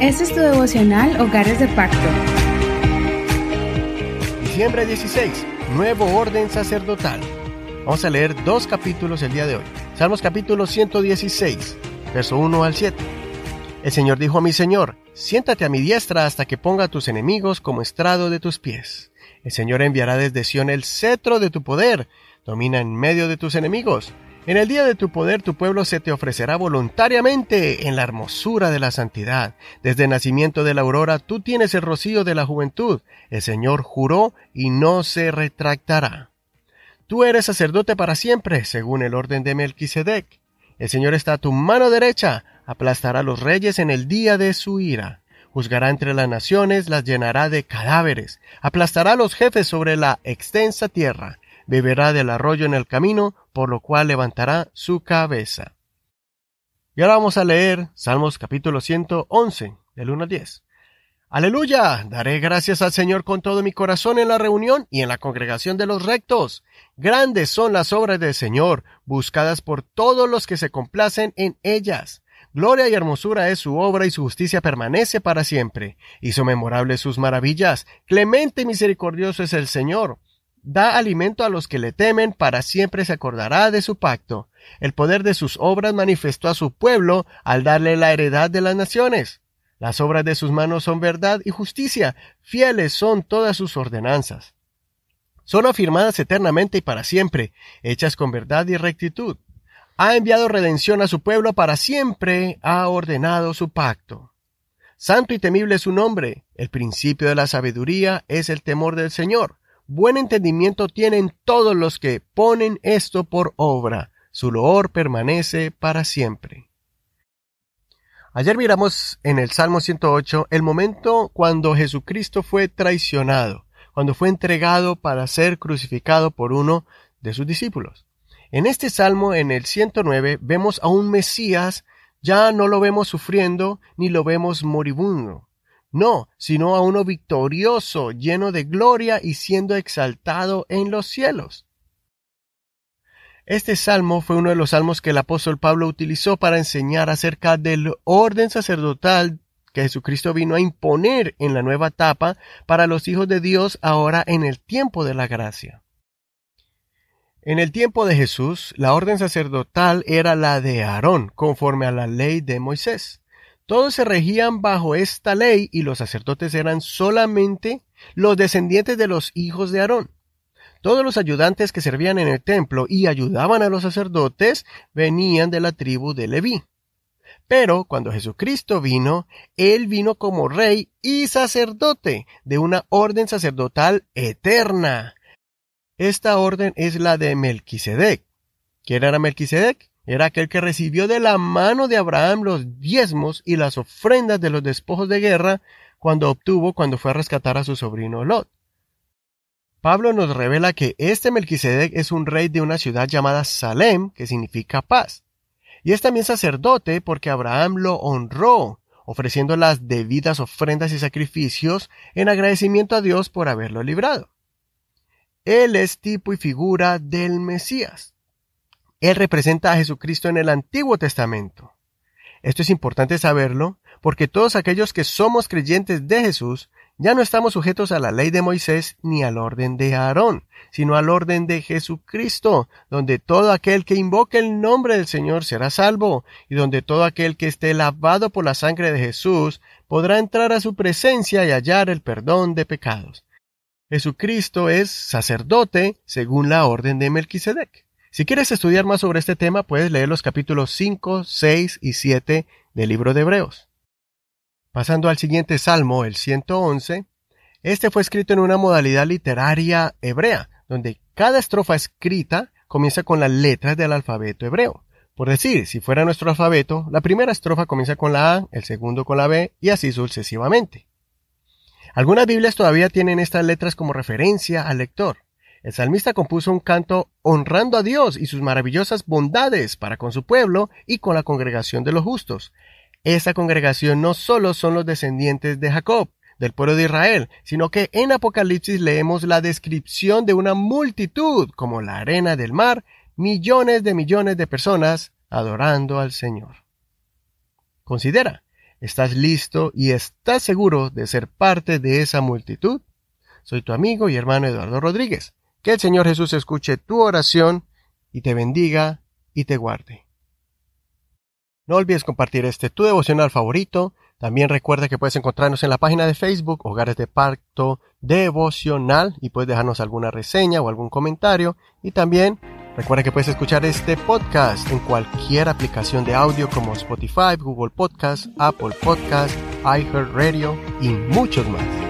Este es tu devocional Hogares de Pacto. Diciembre 16, nuevo orden sacerdotal. Vamos a leer dos capítulos el día de hoy. Salmos capítulo 116, verso 1 al 7. El Señor dijo a mi Señor, siéntate a mi diestra hasta que ponga a tus enemigos como estrado de tus pies. El Señor enviará desde Sión el cetro de tu poder, domina en medio de tus enemigos. En el día de tu poder tu pueblo se te ofrecerá voluntariamente en la hermosura de la santidad. Desde el nacimiento de la aurora tú tienes el rocío de la juventud. El Señor juró y no se retractará. Tú eres sacerdote para siempre, según el orden de Melquisedec. El Señor está a tu mano derecha, aplastará a los reyes en el día de su ira. Juzgará entre las naciones, las llenará de cadáveres, aplastará a los jefes sobre la extensa tierra beberá del arroyo en el camino, por lo cual levantará su cabeza. Y ahora vamos a leer Salmos capítulo 111, del 1 al 10. Aleluya, daré gracias al Señor con todo mi corazón en la reunión y en la congregación de los rectos. Grandes son las obras del Señor, buscadas por todos los que se complacen en ellas. Gloria y hermosura es su obra y su justicia permanece para siempre. Hizo memorables sus maravillas. Clemente y misericordioso es el Señor da alimento a los que le temen, para siempre se acordará de su pacto. El poder de sus obras manifestó a su pueblo al darle la heredad de las naciones. Las obras de sus manos son verdad y justicia, fieles son todas sus ordenanzas. Son afirmadas eternamente y para siempre, hechas con verdad y rectitud. Ha enviado redención a su pueblo para siempre, ha ordenado su pacto. Santo y temible es su nombre, el principio de la sabiduría es el temor del Señor buen entendimiento tienen todos los que ponen esto por obra. Su loor permanece para siempre. Ayer miramos en el Salmo 108 el momento cuando Jesucristo fue traicionado, cuando fue entregado para ser crucificado por uno de sus discípulos. En este Salmo, en el 109, vemos a un Mesías, ya no lo vemos sufriendo ni lo vemos moribundo. No, sino a uno victorioso, lleno de gloria y siendo exaltado en los cielos. Este salmo fue uno de los salmos que el apóstol Pablo utilizó para enseñar acerca del orden sacerdotal que Jesucristo vino a imponer en la nueva etapa para los hijos de Dios ahora en el tiempo de la gracia. En el tiempo de Jesús, la orden sacerdotal era la de Aarón, conforme a la ley de Moisés. Todos se regían bajo esta ley y los sacerdotes eran solamente los descendientes de los hijos de Aarón. Todos los ayudantes que servían en el templo y ayudaban a los sacerdotes venían de la tribu de Leví. Pero cuando Jesucristo vino, Él vino como rey y sacerdote de una orden sacerdotal eterna. Esta orden es la de Melquisedec. ¿Quién era Melquisedec? Era aquel que recibió de la mano de Abraham los diezmos y las ofrendas de los despojos de guerra cuando obtuvo cuando fue a rescatar a su sobrino Lot. Pablo nos revela que este Melquisedec es un rey de una ciudad llamada Salem, que significa paz. Y es también sacerdote porque Abraham lo honró, ofreciendo las debidas ofrendas y sacrificios en agradecimiento a Dios por haberlo librado. Él es tipo y figura del Mesías. Él representa a Jesucristo en el Antiguo Testamento. Esto es importante saberlo porque todos aquellos que somos creyentes de Jesús ya no estamos sujetos a la ley de Moisés ni al orden de Aarón, sino al orden de Jesucristo, donde todo aquel que invoque el nombre del Señor será salvo, y donde todo aquel que esté lavado por la sangre de Jesús podrá entrar a su presencia y hallar el perdón de pecados. Jesucristo es sacerdote según la orden de Melquisedec. Si quieres estudiar más sobre este tema, puedes leer los capítulos 5, 6 y 7 del libro de Hebreos. Pasando al siguiente salmo, el 111, este fue escrito en una modalidad literaria hebrea, donde cada estrofa escrita comienza con las letras del alfabeto hebreo. Por decir, si fuera nuestro alfabeto, la primera estrofa comienza con la A, el segundo con la B y así sucesivamente. Algunas Biblias todavía tienen estas letras como referencia al lector. El salmista compuso un canto honrando a Dios y sus maravillosas bondades para con su pueblo y con la congregación de los justos. Esta congregación no solo son los descendientes de Jacob, del pueblo de Israel, sino que en Apocalipsis leemos la descripción de una multitud como la arena del mar, millones de millones de personas adorando al Señor. Considera, ¿Estás listo y estás seguro de ser parte de esa multitud? Soy tu amigo y hermano Eduardo Rodríguez. Que el Señor Jesús escuche tu oración y te bendiga y te guarde. No olvides compartir este tu devocional favorito. También recuerda que puedes encontrarnos en la página de Facebook Hogares de Pacto Devocional y puedes dejarnos alguna reseña o algún comentario. Y también recuerda que puedes escuchar este podcast en cualquier aplicación de audio como Spotify, Google Podcast, Apple Podcast, iHeartRadio y muchos más.